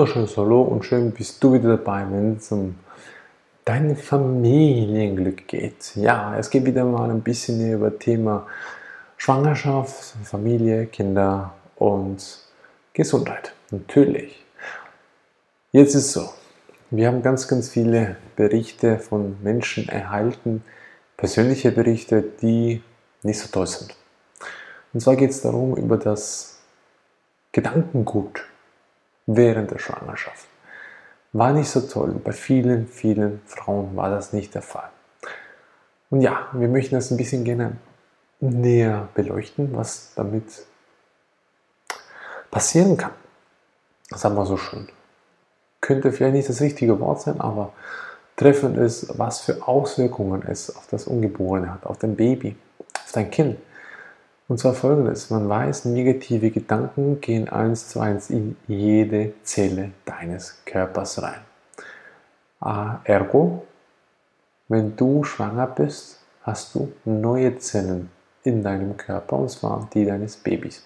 wunderschönes Hallo und schön bist du wieder dabei, wenn es um dein Familienglück geht. Ja, es geht wieder mal ein bisschen über Thema Schwangerschaft, Familie, Kinder und Gesundheit. Natürlich. Jetzt ist es so, wir haben ganz, ganz viele Berichte von Menschen erhalten, persönliche Berichte, die nicht so toll sind. Und zwar geht es darum, über das Gedankengut während der Schwangerschaft. War nicht so toll. Bei vielen, vielen Frauen war das nicht der Fall. Und ja, wir möchten das ein bisschen gerne näher beleuchten, was damit passieren kann. Das haben wir so schön. Könnte vielleicht nicht das richtige Wort sein, aber treffen ist, was für Auswirkungen es auf das Ungeborene hat, auf dein Baby, auf dein Kind. Und zwar folgendes, man weiß, negative Gedanken gehen eins zu eins in jede Zelle deines Körpers rein. Ah, ergo, wenn du schwanger bist, hast du neue Zellen in deinem Körper, und zwar die deines Babys.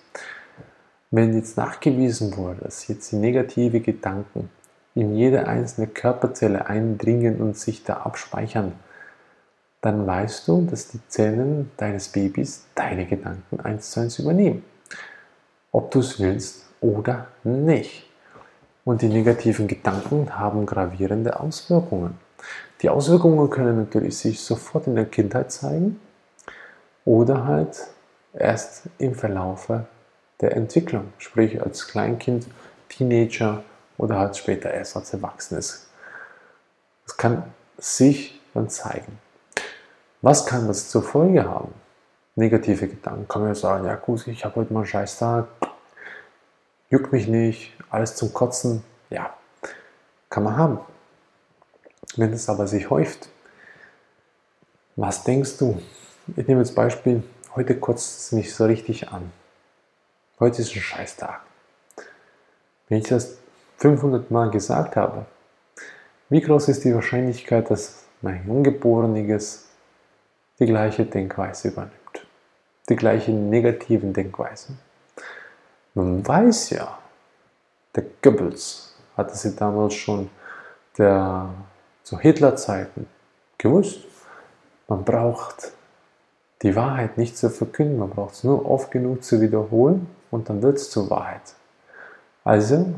Wenn jetzt nachgewiesen wurde, dass jetzt die negative Gedanken in jede einzelne Körperzelle eindringen und sich da abspeichern, dann weißt du, dass die Zellen deines Babys deine Gedanken eins zu eins übernehmen. Ob du es willst oder nicht. Und die negativen Gedanken haben gravierende Auswirkungen. Die Auswirkungen können natürlich sich sofort in der Kindheit zeigen oder halt erst im Verlaufe der Entwicklung, sprich als Kleinkind, Teenager oder halt später erst als Erwachsenes. Das kann sich dann zeigen. Was kann das zur Folge haben? Negative Gedanken. Kann man ja sagen, ja gut, ich habe heute mal einen Scheißtag, juckt mich nicht, alles zum Kotzen. Ja, kann man haben. Wenn es aber sich häuft, was denkst du? Ich nehme jetzt Beispiel, heute kotzt es mich so richtig an. Heute ist ein Scheißtag. Wenn ich das 500 Mal gesagt habe, wie groß ist die Wahrscheinlichkeit, dass mein Ungeboreniges die gleiche Denkweise übernimmt. Die gleiche negativen Denkweisen. Man weiß ja, der Goebbels hatte sie damals schon der, zu Hitlerzeiten gewusst. Man braucht die Wahrheit nicht zu verkünden, man braucht es nur oft genug zu wiederholen und dann wird es zur Wahrheit. Also,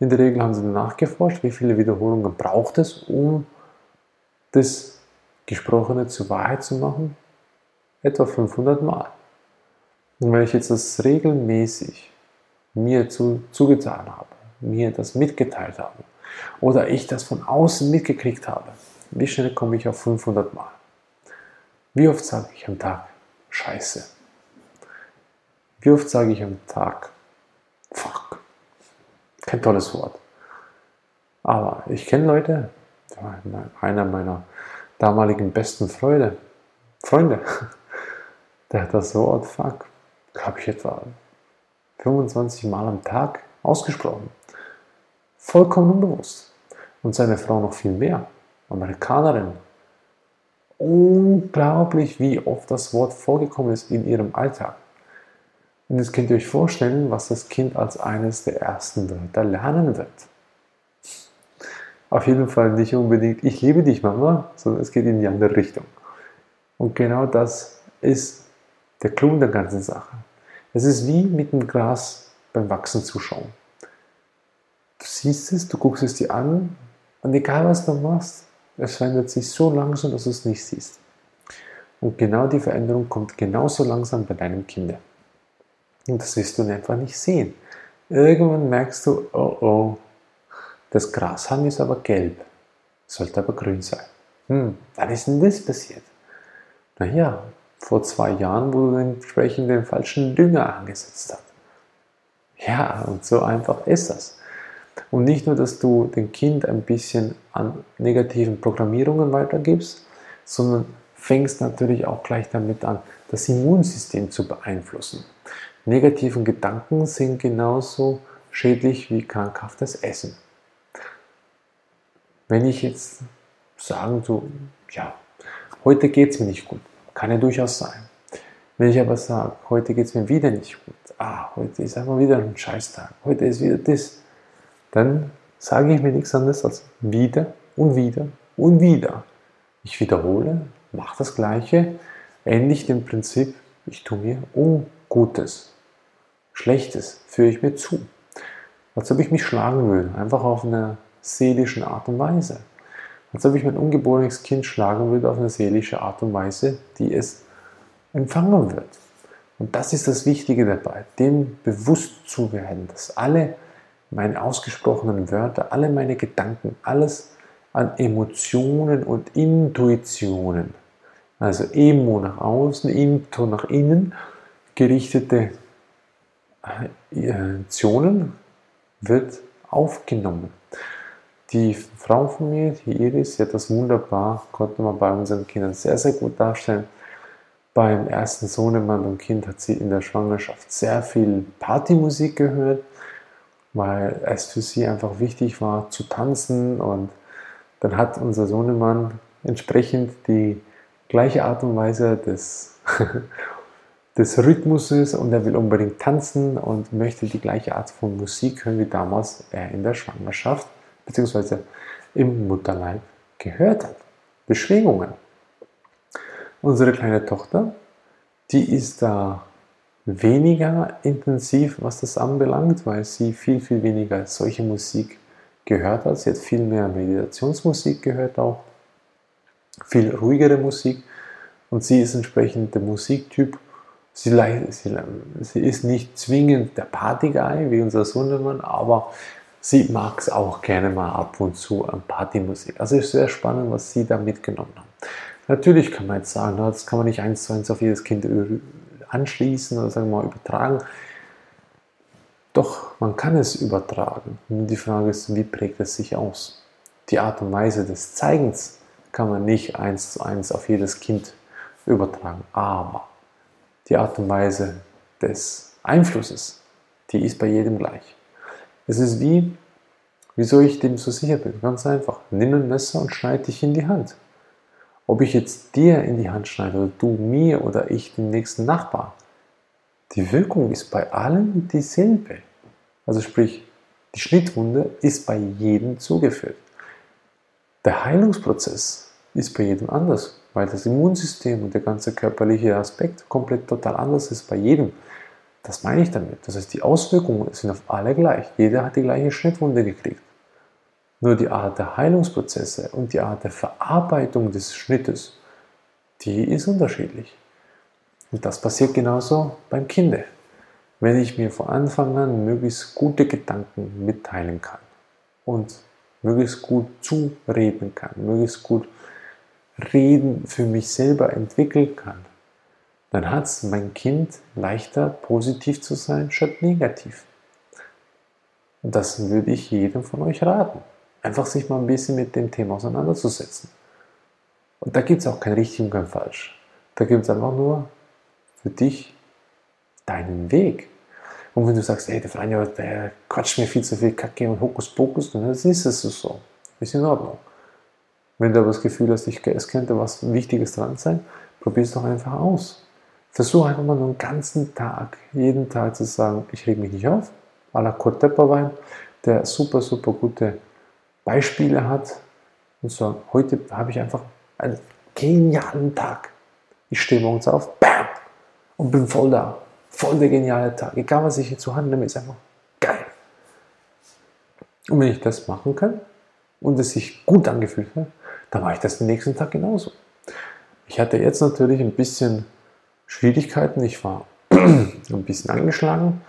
in der Regel haben sie nachgeforscht, wie viele Wiederholungen braucht es, um das Gesprochene zur Wahrheit zu machen? Etwa 500 Mal. Und wenn ich jetzt das regelmäßig mir zu, zugetan habe, mir das mitgeteilt habe oder ich das von außen mitgekriegt habe, wie schnell komme ich auf 500 Mal? Wie oft sage ich am Tag Scheiße? Wie oft sage ich am Tag Fuck? Kein tolles Wort. Aber ich kenne Leute, einer meiner damaligen besten Freunde, Freunde, der hat das Wort Fuck, habe ich etwa 25 Mal am Tag ausgesprochen. Vollkommen unbewusst. Und seine Frau noch viel mehr. Amerikanerin. Unglaublich, wie oft das Wort vorgekommen ist in ihrem Alltag. Und jetzt könnt ihr euch vorstellen, was das Kind als eines der ersten Wörter lernen wird. Auf jeden Fall nicht unbedingt, ich liebe dich, Mama, sondern es geht in die andere Richtung. Und genau das ist der Clou der ganzen Sache. Es ist wie mit dem Gras beim Wachsen zuschauen. Du siehst es, du guckst es dir an und egal was du machst, es verändert sich so langsam, dass du es nicht siehst. Und genau die Veränderung kommt genauso langsam bei deinem Kind. Und das wirst du einfach nicht sehen. Irgendwann merkst du, oh oh, das Grashang ist aber gelb, sollte aber grün sein. Hm, wann ist denn das passiert? Naja, vor zwei Jahren, du entsprechend den falschen Dünger angesetzt hast. Ja, und so einfach ist das. Und nicht nur, dass du dem Kind ein bisschen an negativen Programmierungen weitergibst, sondern fängst natürlich auch gleich damit an, das Immunsystem zu beeinflussen. Negativen Gedanken sind genauso schädlich wie krankhaftes Essen. Wenn ich jetzt sagen so, ja, heute geht es mir nicht gut, kann ja durchaus sein. Wenn ich aber sage, heute geht es mir wieder nicht gut, ah, heute ist einfach wieder ein Scheißtag, heute ist wieder das, dann sage ich mir nichts anderes als wieder und wieder und wieder. Ich wiederhole, mache das Gleiche, ähnlich dem Prinzip, ich tue mir Ungutes, Schlechtes führe ich mir zu. Als ob ich mich schlagen würde, einfach auf eine seelische Art und Weise. Als ob ich mein ungeborenes Kind schlagen würde auf eine seelische Art und Weise, die es empfangen wird. Und das ist das Wichtige dabei, dem bewusst zu werden, dass alle meine ausgesprochenen Wörter, alle meine Gedanken, alles an Emotionen und Intuitionen, also Emo nach außen, Into nach innen, gerichtete Emotionen wird aufgenommen. Die Frau von mir, die Iris, sie hat das wunderbar, konnte man bei unseren Kindern sehr, sehr gut darstellen. Beim ersten Sohnemann und Kind hat sie in der Schwangerschaft sehr viel Partymusik gehört, weil es für sie einfach wichtig war zu tanzen und dann hat unser Sohnemann entsprechend die gleiche Art und Weise des, des Rhythmuses und er will unbedingt tanzen und möchte die gleiche Art von Musik hören wie damals er in der Schwangerschaft bzw. im Mutterleib gehört hat. Beschwingungen. Unsere kleine Tochter, die ist da weniger intensiv, was das anbelangt, weil sie viel, viel weniger solche Musik gehört hat. Sie hat viel mehr Meditationsmusik gehört auch, viel ruhigere Musik und sie ist entsprechend der Musiktyp. Sie, sie, sie ist nicht zwingend der Partyguy wie unser Sohnemann, aber sie mag es auch gerne mal ab und zu an Partymusik. Also ist sehr spannend, was sie da mitgenommen haben. Natürlich kann man jetzt sagen, das kann man nicht eins zu eins auf jedes Kind anschließen oder sagen wir mal übertragen. Doch man kann es übertragen. Und die Frage ist, wie prägt es sich aus? Die Art und Weise des Zeigens kann man nicht eins zu eins auf jedes Kind übertragen. Aber die Art und Weise des Einflusses, die ist bei jedem gleich. Es ist wie, wieso ich dem so sicher bin. Ganz einfach. Nimm ein Messer und schneide dich in die Hand. Ob ich jetzt dir in die Hand schneide oder du mir oder ich den nächsten Nachbar, die Wirkung ist bei allen dieselbe. Also sprich, die Schnittwunde ist bei jedem zugeführt. Der Heilungsprozess ist bei jedem anders, weil das Immunsystem und der ganze körperliche Aspekt komplett total anders ist bei jedem. Das meine ich damit. Das heißt, die Auswirkungen sind auf alle gleich. Jeder hat die gleiche Schnittwunde gekriegt. Nur die Art der Heilungsprozesse und die Art der Verarbeitung des Schnittes, die ist unterschiedlich. Und das passiert genauso beim Kind. Wenn ich mir von Anfang an möglichst gute Gedanken mitteilen kann und möglichst gut zureden kann, möglichst gut Reden für mich selber entwickeln kann, dann hat es mein Kind leichter, positiv zu sein, statt negativ. Das würde ich jedem von euch raten. Einfach sich mal ein bisschen mit dem Thema auseinanderzusetzen. Und da gibt es auch kein richtig und kein falsch. Da gibt es einfach nur für dich deinen Weg. Und wenn du sagst, hey, der Franjo, der quatscht mir viel zu viel Kacke und Hokuspokus, dann ist es so. Ist in Ordnung. Wenn du aber das Gefühl hast, es könnte was Wichtiges dran sein, probier es doch einfach aus. Versuche einfach mal nur einen ganzen Tag, jeden Tag zu sagen, ich reg mich nicht auf, à la Kurt Tepperwein, der super, super gute Beispiele hat und sagen, heute habe ich einfach einen genialen Tag. Ich stehe morgens auf, bam, und bin voll da. Voll der geniale Tag. Egal, was ich jetzt zu Hand nehme, ist einfach geil. Und wenn ich das machen kann und es sich gut angefühlt hat, dann mache ich das den nächsten Tag genauso. Ich hatte jetzt natürlich ein bisschen Schwierigkeiten. Ich war ein bisschen angeschlagen,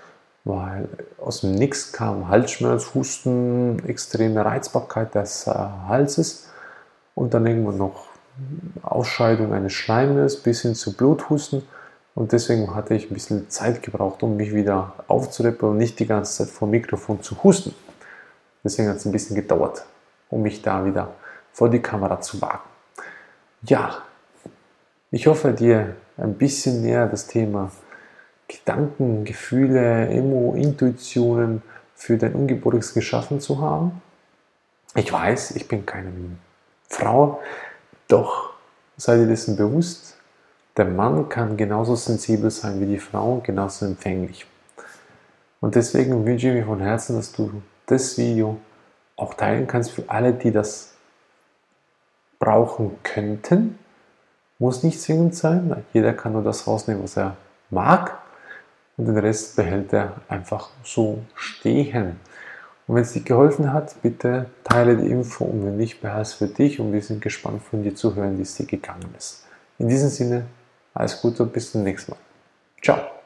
weil aus dem Nix kam Halsschmerz, Husten, extreme Reizbarkeit des äh, Halses und dann irgendwann noch Ausscheidung eines Schleimes bis hin zu Bluthusten. Und deswegen hatte ich ein bisschen Zeit gebraucht, um mich wieder aufzureppen und nicht die ganze Zeit vor dem Mikrofon zu husten. Deswegen hat es ein bisschen gedauert, um mich da wieder vor die Kamera zu wagen. Ja, ich hoffe, dir ein bisschen näher das Thema Gedanken, Gefühle, Emo, Intuitionen für dein Ungeborenes geschaffen zu haben. Ich weiß, ich bin keine Frau, doch sei dir dessen bewusst, der Mann kann genauso sensibel sein wie die Frau, genauso empfänglich. Und deswegen wünsche ich mir von Herzen, dass du das Video auch teilen kannst für alle, die das brauchen könnten. Muss nicht zwingend sein. Jeder kann nur das rausnehmen, was er mag. Und den Rest behält er einfach so stehen. Und wenn es dir geholfen hat, bitte teile die Info und wenn nicht, behalte es für dich und wir sind gespannt von dir zu hören, wie es dir gegangen ist. In diesem Sinne, alles Gute und bis zum nächsten Mal. Ciao.